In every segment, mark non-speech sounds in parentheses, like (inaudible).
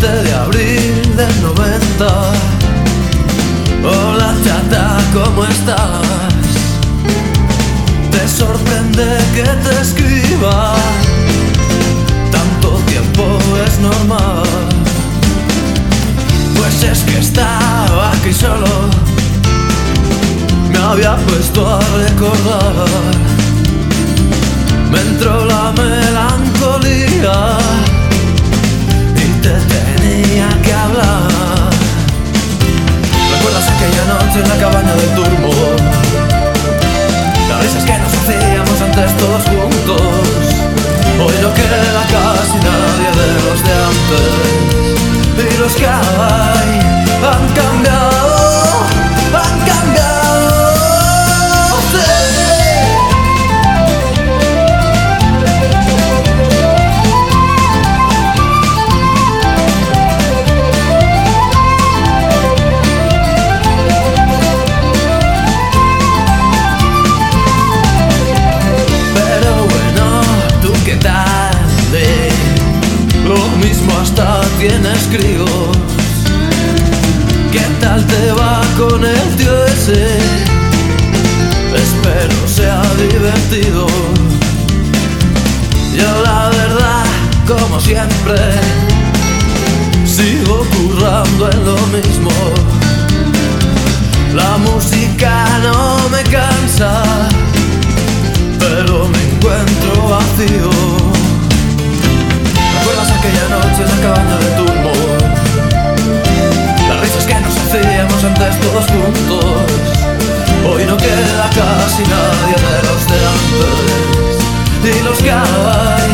De abril del 90 Hola chata, ¿cómo estás? Te sorprende que te escriba. Tanto tiempo es normal. Pues es que estaba aquí solo. Me había puesto a recordar. Me entró la melancolía en la cabaña del turbo? Las risas que nos hacíamos antes todos juntos. Hoy no queda casi nadie de los de antes. Y los que hay ¿Qué tal te va con el tío ese? Espero sea divertido. Yo la verdad, como siempre, sigo currando en lo mismo. La música no me cansa, pero me encuentro vacío aquella noche en la cabaña de turbo hacíamos antes todos juntos. Hoy no queda casi nadie de los de antes. Y los que hay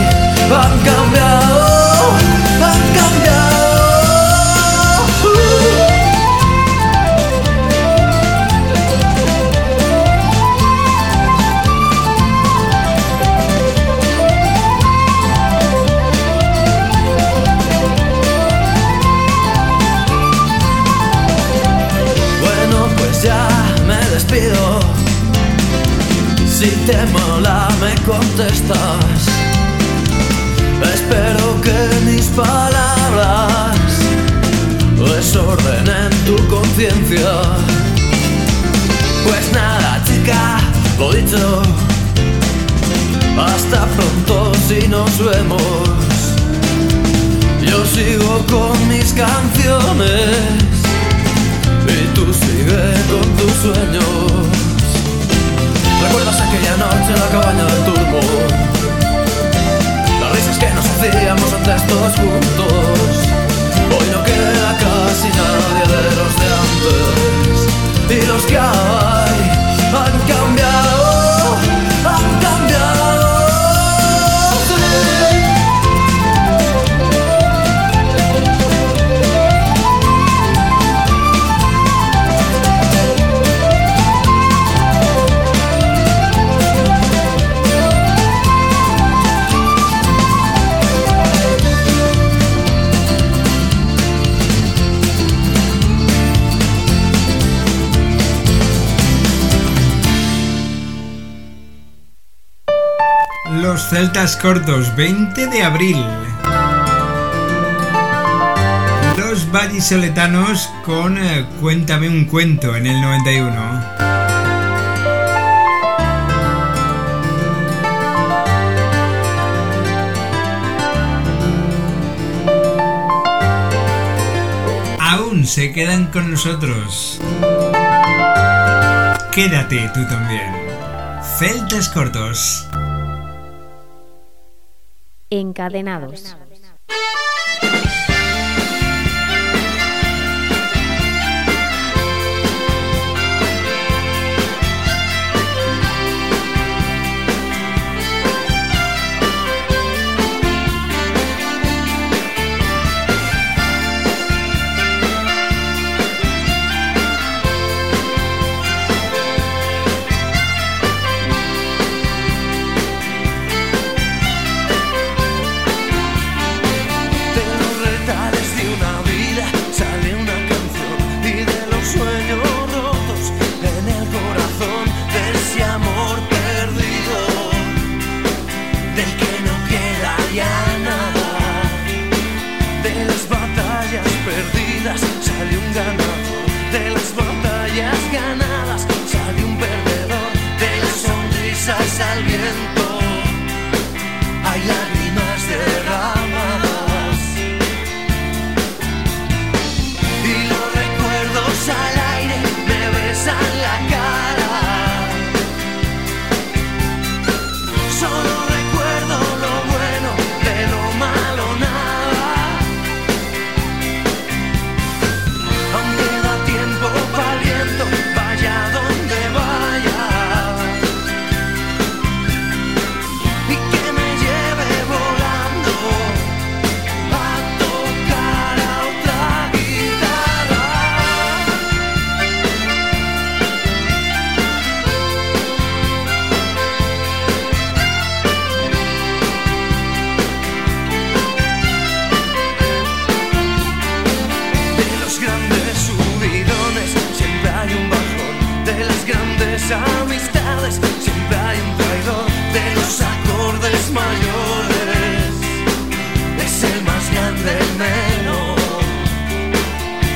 han cambiado, han cambiado te mola me contestas. Espero que mis palabras desordenen tu conciencia. Pues nada, chica, lo dicho. Hasta pronto si nos vemos. Yo sigo con mis canciones y tú sigue con tus sueños. ¿Recuerdas aquella noche en la cabaña del turbo? Las risas que nos hacíamos antes todos juntos. Hoy no queda casi nadie de los de antes. Y los que hay han Celtas Cortos, 20 de abril. Los vallisoletanos con eh, Cuéntame un cuento en el 91. Aún se quedan con nosotros. Quédate tú también. Celtas Cortos encadenados.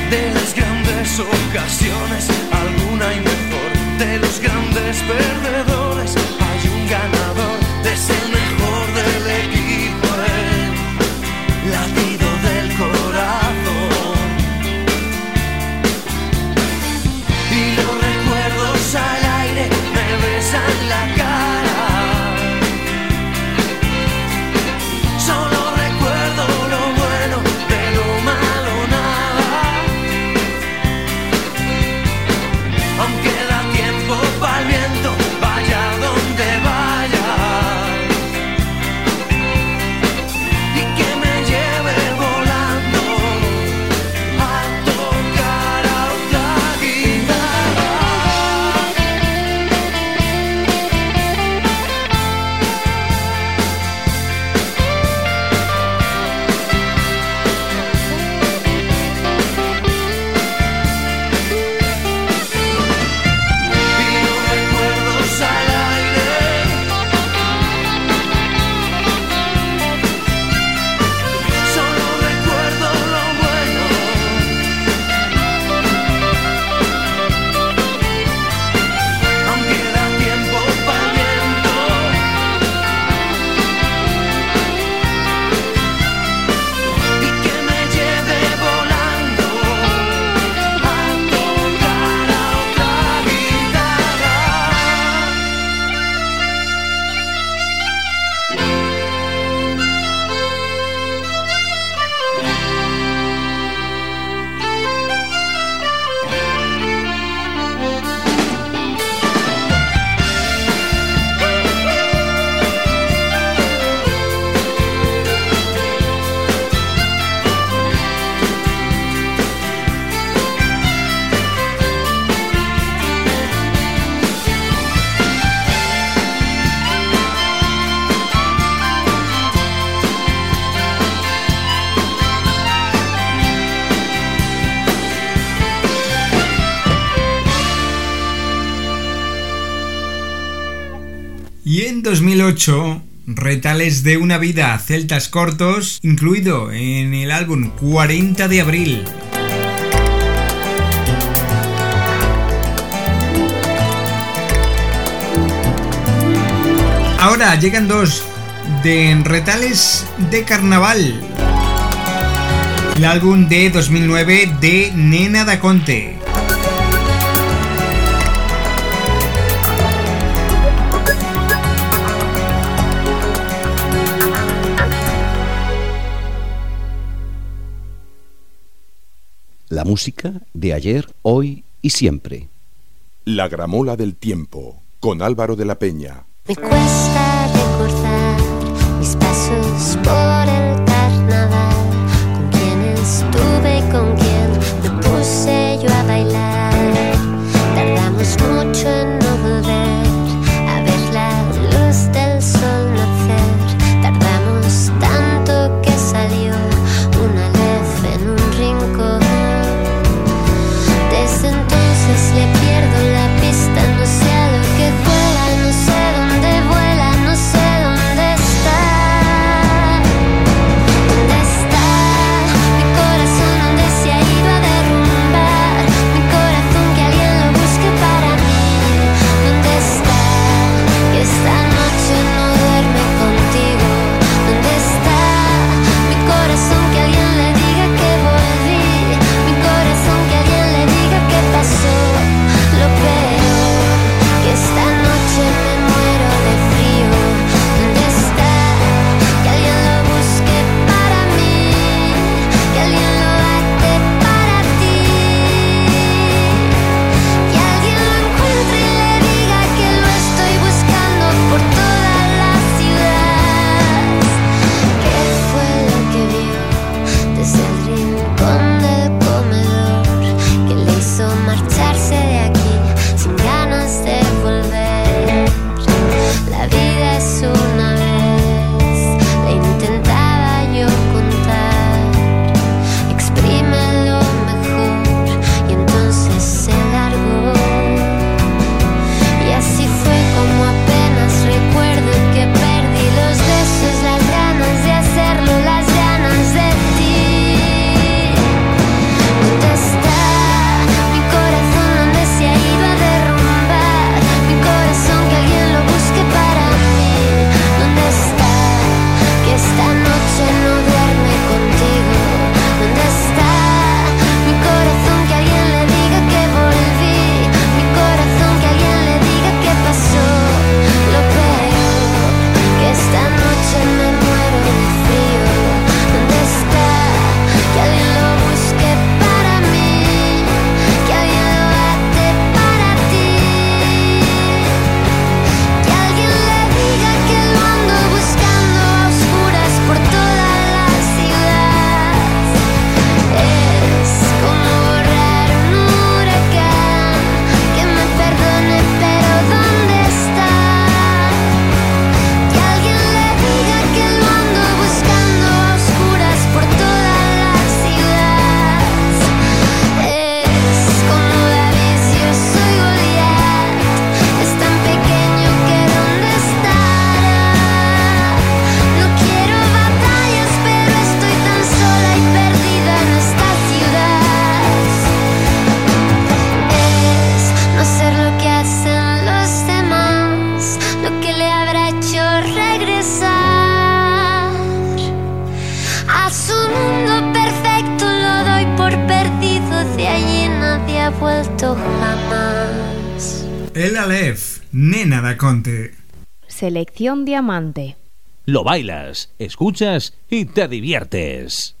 de las grandes ocasiones, alguna 2008, retales de una vida celtas cortos, incluido en el álbum 40 de abril. Ahora llegan dos de retales de carnaval. El álbum de 2009 de Nena da Conte. La música de ayer, hoy y siempre. La gramola del tiempo, con Álvaro de la Peña. Me cuesta recordar mis pasos por el carnaval, con quién estuve, con quién me puse yo a bailar. Tardamos mucho en Conte. Selección Diamante. Lo bailas, escuchas y te diviertes.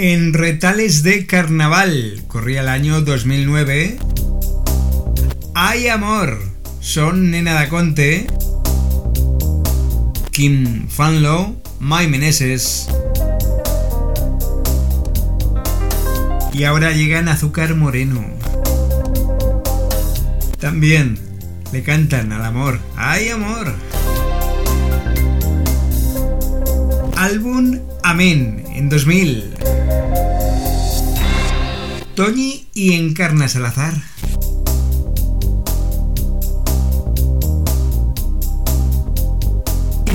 Retales de Carnaval, corría el año 2009. Hay amor, son Nena da Conte, Kim Fanlo, Mai Meneses. Y ahora llegan Azúcar Moreno. También le cantan al amor. ¡Hay amor! Álbum Amén en 2000. Toñi y Encarna Salazar.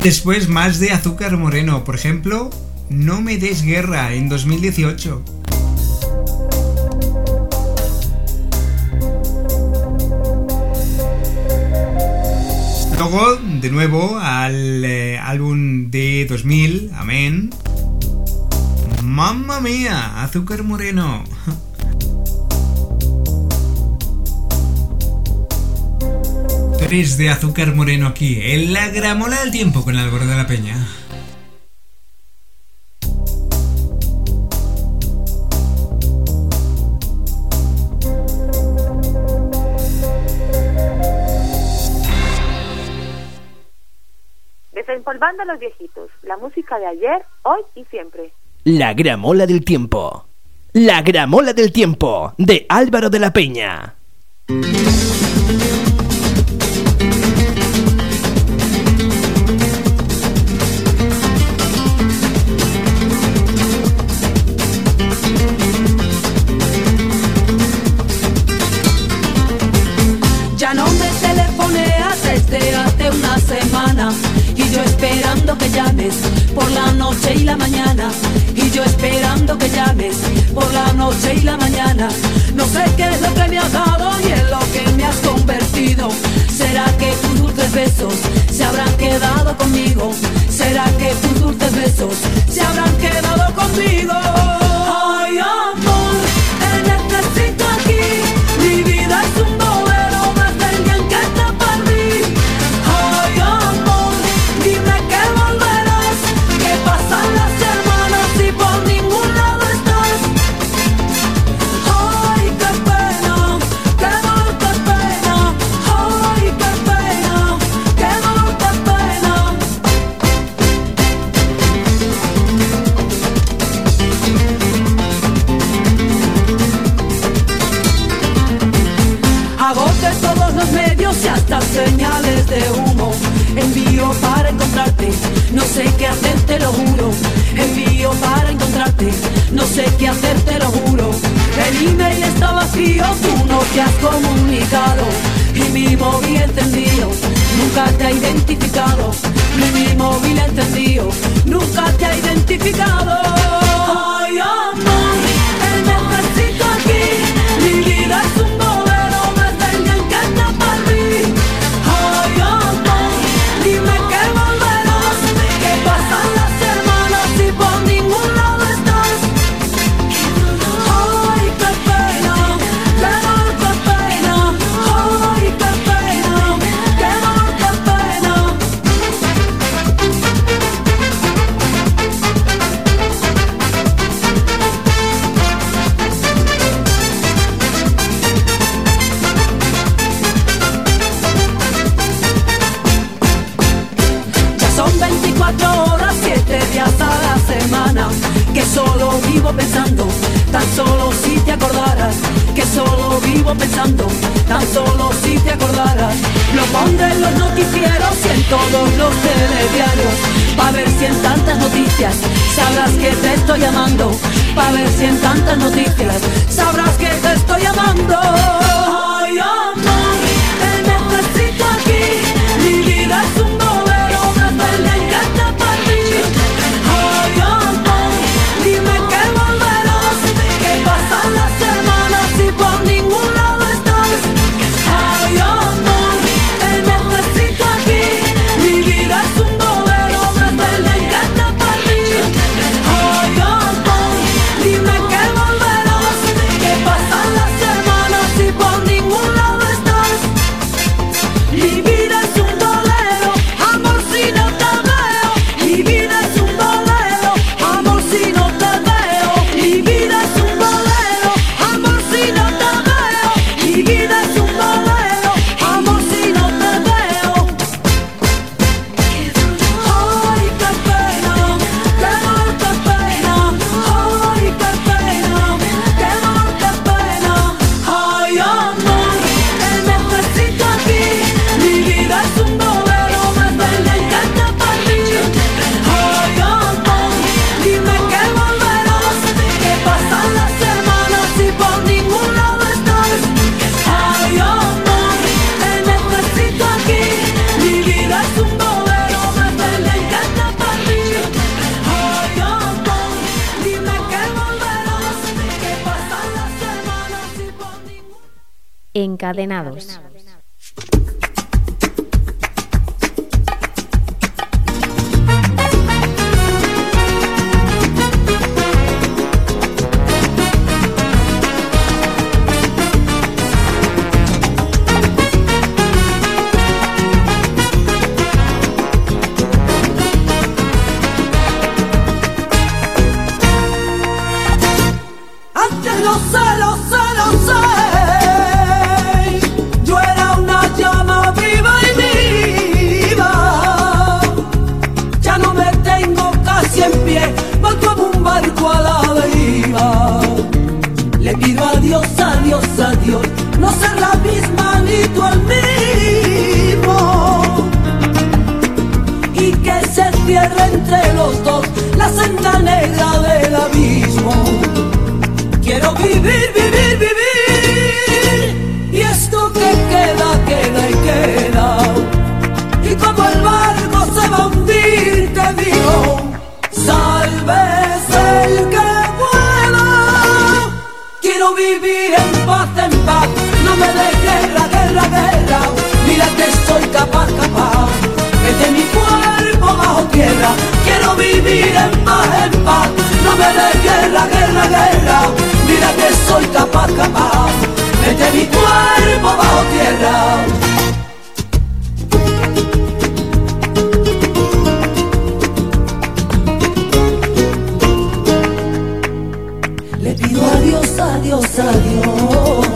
Después más de Azúcar Moreno, por ejemplo, No me des guerra en 2018. Luego, de nuevo, al eh, álbum de 2000, Amén. Mamma mía, Azúcar Moreno. (laughs) de azúcar moreno aquí, en la gramola del tiempo con Álvaro de la Peña. Desempolvando a los viejitos, la música de ayer, hoy y siempre. La gramola del tiempo. La gramola del tiempo, de Álvaro de la Peña. llames por la noche y la mañana y yo esperando que llames por la noche y la mañana. No sé qué es lo que me has dado y en lo que me has convertido. ¿Será que tus dulces besos se habrán quedado conmigo? ¿Será que tus dulces besos se habrán quedado conmigo? Ay, ay. lo juro. Envío para encontrarte, no sé qué hacer, te lo juro. El email está vacío, tú no te has comunicado. Y mi móvil encendido, nunca te ha identificado. Mi móvil encendido, nunca te ha identificado. Ay, amor. encadenados. capaz, capaz. Desde mi cuerpo bajo tierra, quiero vivir en paz, en paz. No me dé guerra, guerra, guerra. Mira que soy capaz, capaz. Desde mi cuerpo bajo tierra. Le pido adiós, adiós, adiós.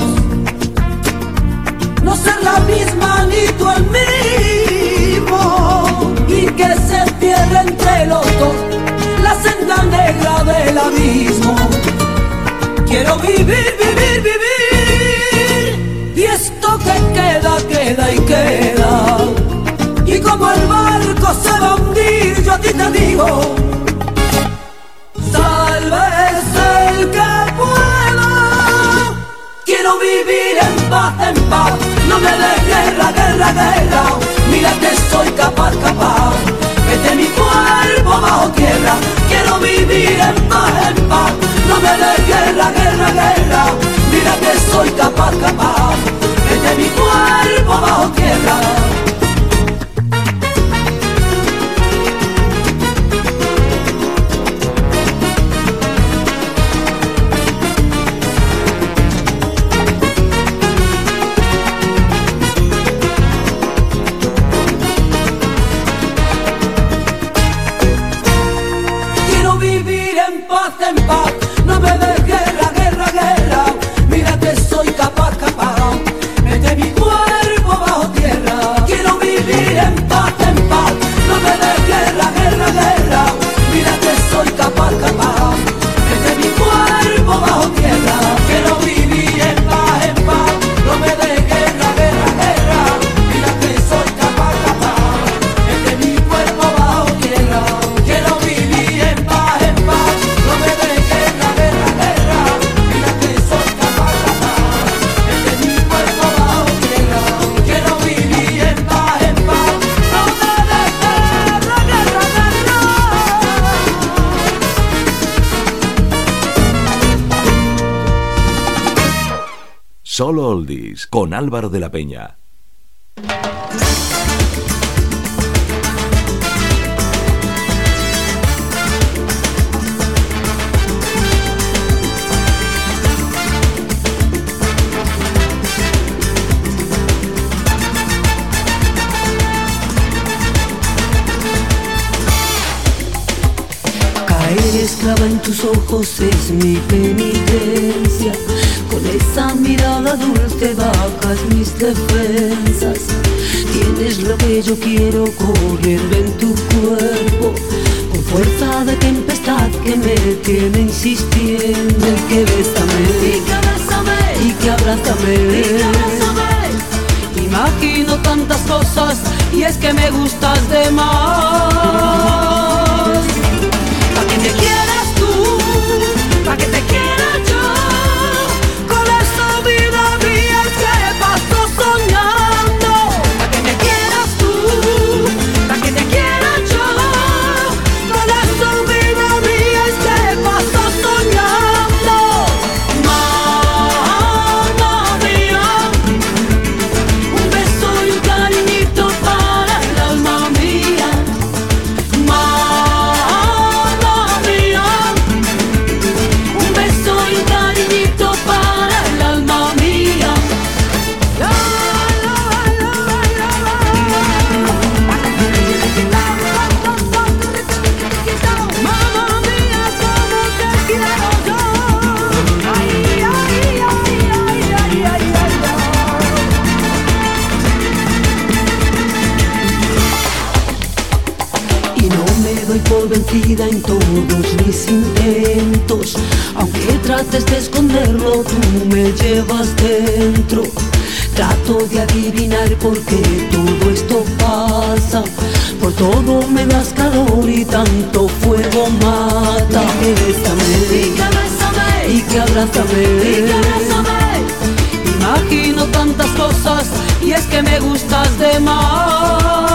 quiero vivir, vivir, vivir. Y esto que queda, queda y queda. Y como el barco se va a hundir, yo a ti te digo, salve el que pueda. Quiero vivir en paz, en paz. No me des guerra, guerra, guerra. Mira que soy capaz, capaz de mi cuerpo bajo tierra. Quiero vivir en paz, en paz. No me dé guerra, guerra, guerra. Mira que soy capaz, capaz. Desde mi cuerpo bajo tierra. Solo Oldies con Álvaro de la Peña. Caer esclava en tus ojos es mi penitencia. Con esa mirada dulce bajas mis defensas. Tienes lo que yo quiero corriendo en tu cuerpo. Con fuerza de tempestad que me tiene insistiendo. Y que bésame, y que bésame, y que abrázame, y que abrázame. Imagino tantas cosas y es que me gustas de más. Vencida en todos mis intentos. Aunque trates de esconderlo, tú me llevas dentro. Trato de adivinar por qué todo esto pasa. Por todo me das calor y tanto fuego mata. Y que bésame, y que bésame, y que abrázame, y que abrázame. Imagino tantas cosas y es que me gustas de más.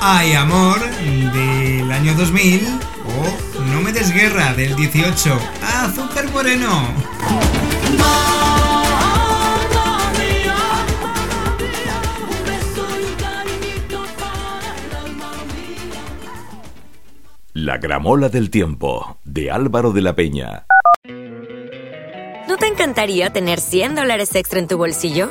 Hay amor del año 2000 o No me des guerra del 18. Azúcar moreno. La gramola del tiempo de Álvaro de la Peña. ¿No te encantaría tener 100 dólares extra en tu bolsillo?